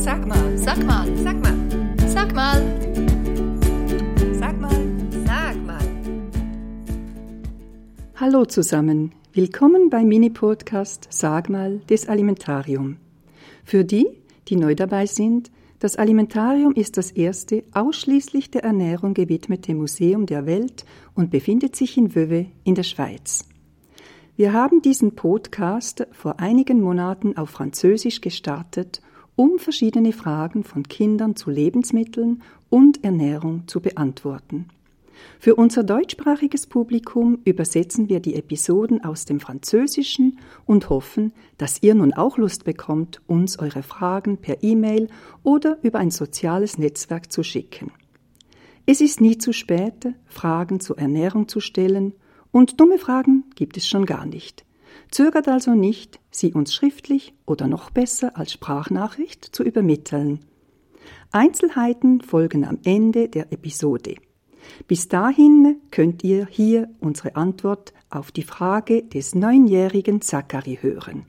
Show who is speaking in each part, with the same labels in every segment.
Speaker 1: Sag mal, sag mal, sag mal, sag mal, sag mal, sag mal.
Speaker 2: Hallo zusammen, willkommen beim Mini-Podcast Sag mal des Alimentarium. Für die, die neu dabei sind, das Alimentarium ist das erste ausschließlich der Ernährung gewidmete Museum der Welt und befindet sich in Wöwe in der Schweiz. Wir haben diesen Podcast vor einigen Monaten auf Französisch gestartet, um verschiedene Fragen von Kindern zu Lebensmitteln und Ernährung zu beantworten. Für unser deutschsprachiges Publikum übersetzen wir die Episoden aus dem Französischen und hoffen, dass ihr nun auch Lust bekommt, uns eure Fragen per E-Mail oder über ein soziales Netzwerk zu schicken. Es ist nie zu spät, Fragen zur Ernährung zu stellen und dumme Fragen gibt es schon gar nicht. Zögert also nicht, sie uns schriftlich oder noch besser als Sprachnachricht zu übermitteln. Einzelheiten folgen am Ende der Episode. Bis dahin könnt ihr hier unsere Antwort auf die Frage des neunjährigen Zachary hören.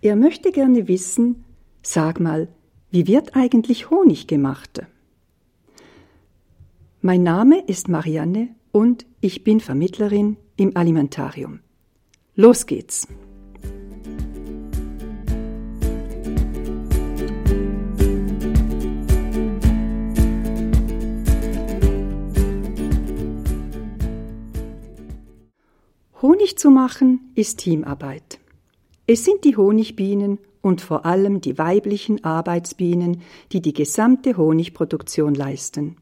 Speaker 2: Er möchte gerne wissen, sag mal, wie wird eigentlich Honig gemacht? Mein Name ist Marianne und ich bin Vermittlerin im Alimentarium. Los geht's! Honig zu machen ist Teamarbeit. Es sind die Honigbienen und vor allem die weiblichen Arbeitsbienen, die die gesamte Honigproduktion leisten.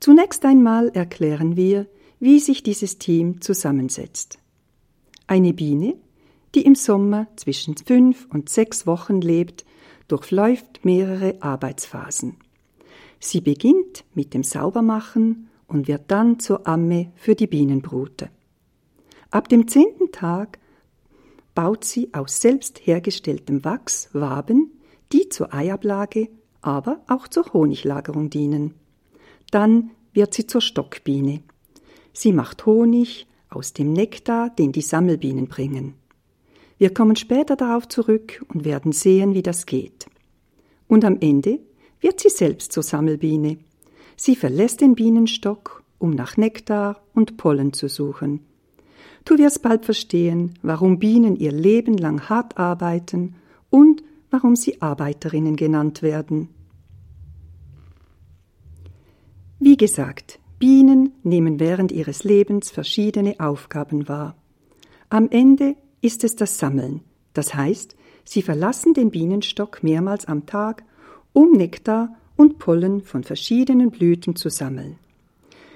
Speaker 2: Zunächst einmal erklären wir, wie sich dieses Team zusammensetzt. Eine Biene, die im Sommer zwischen fünf und sechs Wochen lebt, durchläuft mehrere Arbeitsphasen. Sie beginnt mit dem Saubermachen und wird dann zur Amme für die Bienenbrute. Ab dem zehnten Tag baut sie aus selbst hergestelltem Wachs Waben, die zur Eiablage, aber auch zur Honiglagerung dienen. Dann wird sie zur Stockbiene. Sie macht Honig aus dem Nektar, den die Sammelbienen bringen. Wir kommen später darauf zurück und werden sehen, wie das geht. Und am Ende wird sie selbst zur Sammelbiene. Sie verlässt den Bienenstock, um nach Nektar und Pollen zu suchen. Du wirst bald verstehen, warum Bienen ihr Leben lang hart arbeiten und warum sie Arbeiterinnen genannt werden. Wie gesagt, Bienen nehmen während ihres Lebens verschiedene Aufgaben wahr. Am Ende ist es das Sammeln, das heißt, sie verlassen den Bienenstock mehrmals am Tag, um Nektar und Pollen von verschiedenen Blüten zu sammeln.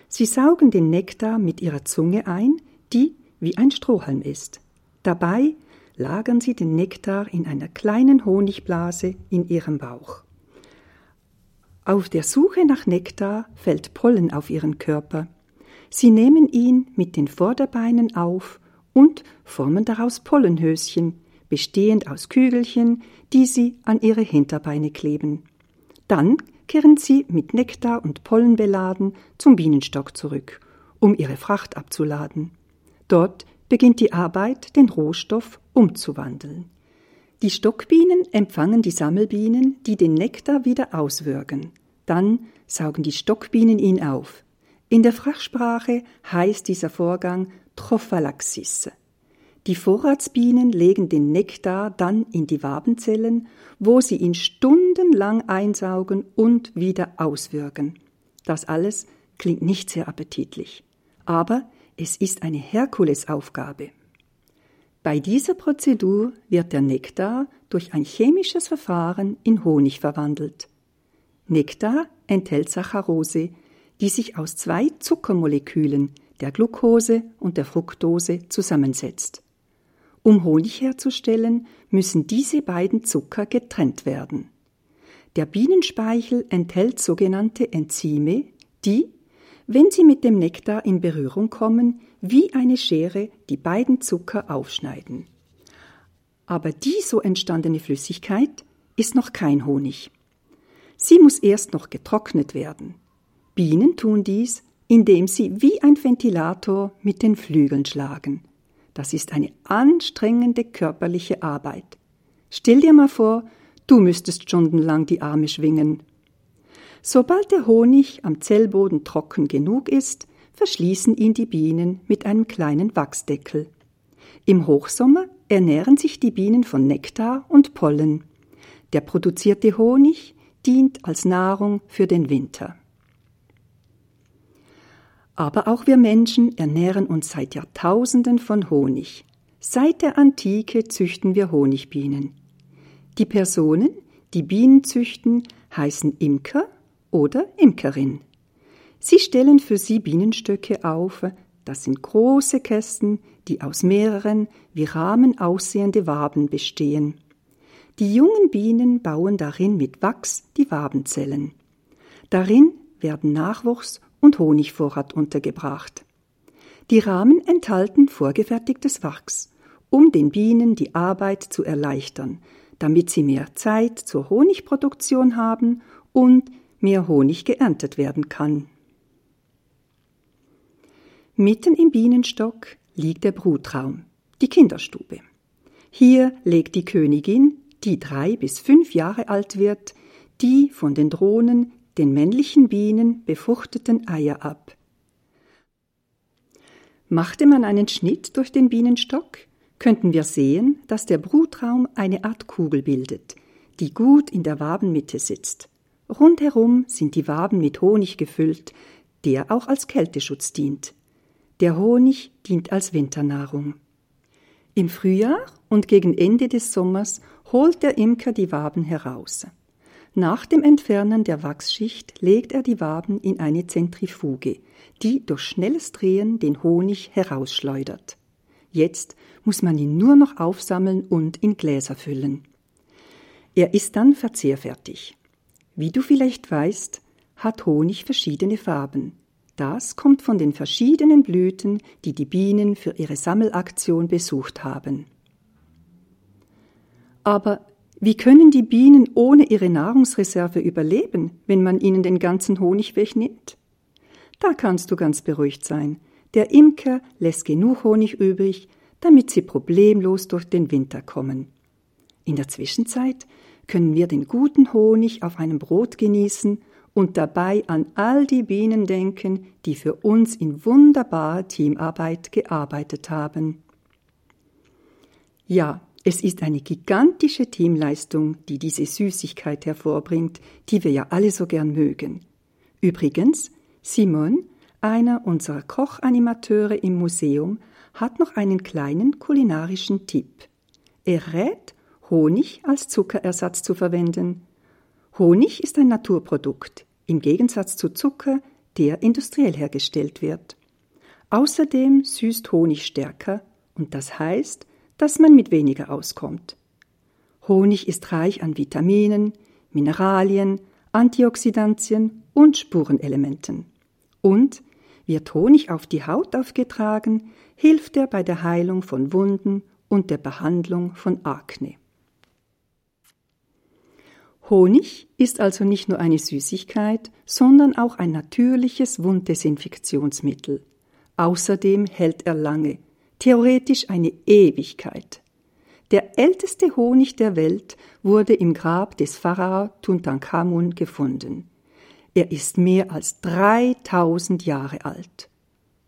Speaker 2: Sie saugen den Nektar mit ihrer Zunge ein, die wie ein Strohhalm ist. Dabei lagern sie den Nektar in einer kleinen Honigblase in ihrem Bauch. Auf der Suche nach Nektar fällt Pollen auf ihren Körper. Sie nehmen ihn mit den Vorderbeinen auf und formen daraus Pollenhöschen, bestehend aus Kügelchen, die sie an ihre Hinterbeine kleben. Dann kehren sie mit Nektar und Pollen beladen zum Bienenstock zurück, um ihre Fracht abzuladen. Dort beginnt die Arbeit, den Rohstoff umzuwandeln. Die Stockbienen empfangen die Sammelbienen, die den Nektar wieder auswürgen. Dann saugen die Stockbienen ihn auf. In der Fachsprache heißt dieser Vorgang Trophallaxis. Die Vorratsbienen legen den Nektar dann in die Wabenzellen, wo sie ihn stundenlang einsaugen und wieder auswürgen. Das alles klingt nicht sehr appetitlich. Aber es ist eine Herkulesaufgabe. Bei dieser Prozedur wird der Nektar durch ein chemisches Verfahren in Honig verwandelt. Nektar enthält Saccharose, die sich aus zwei Zuckermolekülen, der Glucose und der Fructose, zusammensetzt. Um Honig herzustellen, müssen diese beiden Zucker getrennt werden. Der Bienenspeichel enthält sogenannte Enzyme, die wenn sie mit dem Nektar in Berührung kommen, wie eine Schere die beiden Zucker aufschneiden. Aber die so entstandene Flüssigkeit ist noch kein Honig. Sie muss erst noch getrocknet werden. Bienen tun dies, indem sie wie ein Ventilator mit den Flügeln schlagen. Das ist eine anstrengende körperliche Arbeit. Stell dir mal vor, du müsstest stundenlang die Arme schwingen. Sobald der Honig am Zellboden trocken genug ist, verschließen ihn die Bienen mit einem kleinen Wachsdeckel. Im Hochsommer ernähren sich die Bienen von Nektar und Pollen. Der produzierte Honig dient als Nahrung für den Winter. Aber auch wir Menschen ernähren uns seit Jahrtausenden von Honig. Seit der Antike züchten wir Honigbienen. Die Personen, die Bienen züchten, heißen Imker oder Imkerin. Sie stellen für sie Bienenstöcke auf, das sind große Kästen, die aus mehreren wie Rahmen aussehende Waben bestehen. Die jungen Bienen bauen darin mit Wachs die Wabenzellen. Darin werden Nachwuchs und Honigvorrat untergebracht. Die Rahmen enthalten vorgefertigtes Wachs, um den Bienen die Arbeit zu erleichtern, damit sie mehr Zeit zur Honigproduktion haben und mehr Honig geerntet werden kann. Mitten im Bienenstock liegt der Brutraum, die Kinderstube. Hier legt die Königin, die drei bis fünf Jahre alt wird, die von den Drohnen, den männlichen Bienen befruchteten Eier ab. Machte man einen Schnitt durch den Bienenstock, könnten wir sehen, dass der Brutraum eine Art Kugel bildet, die gut in der Wabenmitte sitzt. Rundherum sind die Waben mit Honig gefüllt, der auch als Kälteschutz dient. Der Honig dient als Winternahrung. Im Frühjahr und gegen Ende des Sommers holt der Imker die Waben heraus. Nach dem Entfernen der Wachsschicht legt er die Waben in eine Zentrifuge, die durch schnelles Drehen den Honig herausschleudert. Jetzt muss man ihn nur noch aufsammeln und in Gläser füllen. Er ist dann verzehrfertig. Wie du vielleicht weißt, hat Honig verschiedene Farben. Das kommt von den verschiedenen Blüten, die die Bienen für ihre Sammelaktion besucht haben. Aber wie können die Bienen ohne ihre Nahrungsreserve überleben, wenn man ihnen den ganzen Honig wegnimmt? Da kannst du ganz beruhigt sein. Der Imker lässt genug Honig übrig, damit sie problemlos durch den Winter kommen. In der Zwischenzeit können wir den guten Honig auf einem Brot genießen und dabei an all die Bienen denken, die für uns in wunderbarer Teamarbeit gearbeitet haben. Ja, es ist eine gigantische Teamleistung, die diese Süßigkeit hervorbringt, die wir ja alle so gern mögen. Übrigens, Simon, einer unserer Kochanimateure im Museum, hat noch einen kleinen kulinarischen Tipp. Er rät, Honig als Zuckerersatz zu verwenden. Honig ist ein Naturprodukt, im Gegensatz zu Zucker, der industriell hergestellt wird. Außerdem süßt Honig stärker und das heißt, dass man mit weniger auskommt. Honig ist reich an Vitaminen, Mineralien, Antioxidantien und Spurenelementen. Und wird Honig auf die Haut aufgetragen, hilft er bei der Heilung von Wunden und der Behandlung von Akne. Honig ist also nicht nur eine Süßigkeit, sondern auch ein natürliches Wunddesinfektionsmittel. Außerdem hält er lange, theoretisch eine Ewigkeit. Der älteste Honig der Welt wurde im Grab des Pharao Tutankhamun gefunden. Er ist mehr als 3000 Jahre alt.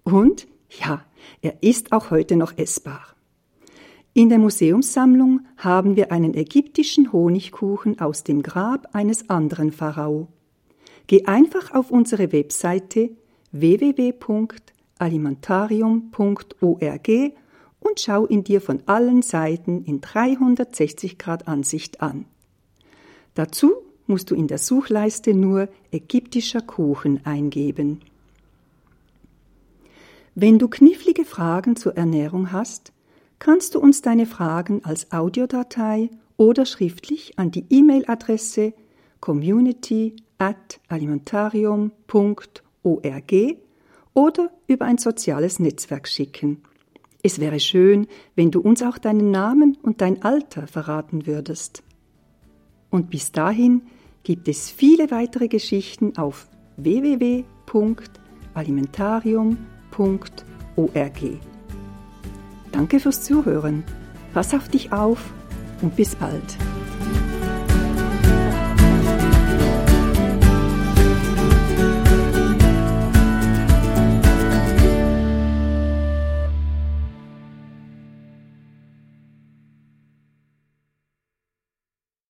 Speaker 2: Und, ja, er ist auch heute noch essbar. In der Museumssammlung haben wir einen ägyptischen Honigkuchen aus dem Grab eines anderen Pharao. Geh einfach auf unsere Webseite www.alimentarium.org und schau ihn dir von allen Seiten in 360 Grad Ansicht an. Dazu musst du in der Suchleiste nur ägyptischer Kuchen eingeben. Wenn du knifflige Fragen zur Ernährung hast, kannst du uns deine Fragen als Audiodatei oder schriftlich an die E-Mail-Adresse community at alimentarium.org oder über ein soziales Netzwerk schicken. Es wäre schön, wenn du uns auch deinen Namen und dein Alter verraten würdest. Und bis dahin gibt es viele weitere Geschichten auf www.alimentarium.org. Danke fürs Zuhören. Pass auf dich auf und bis bald.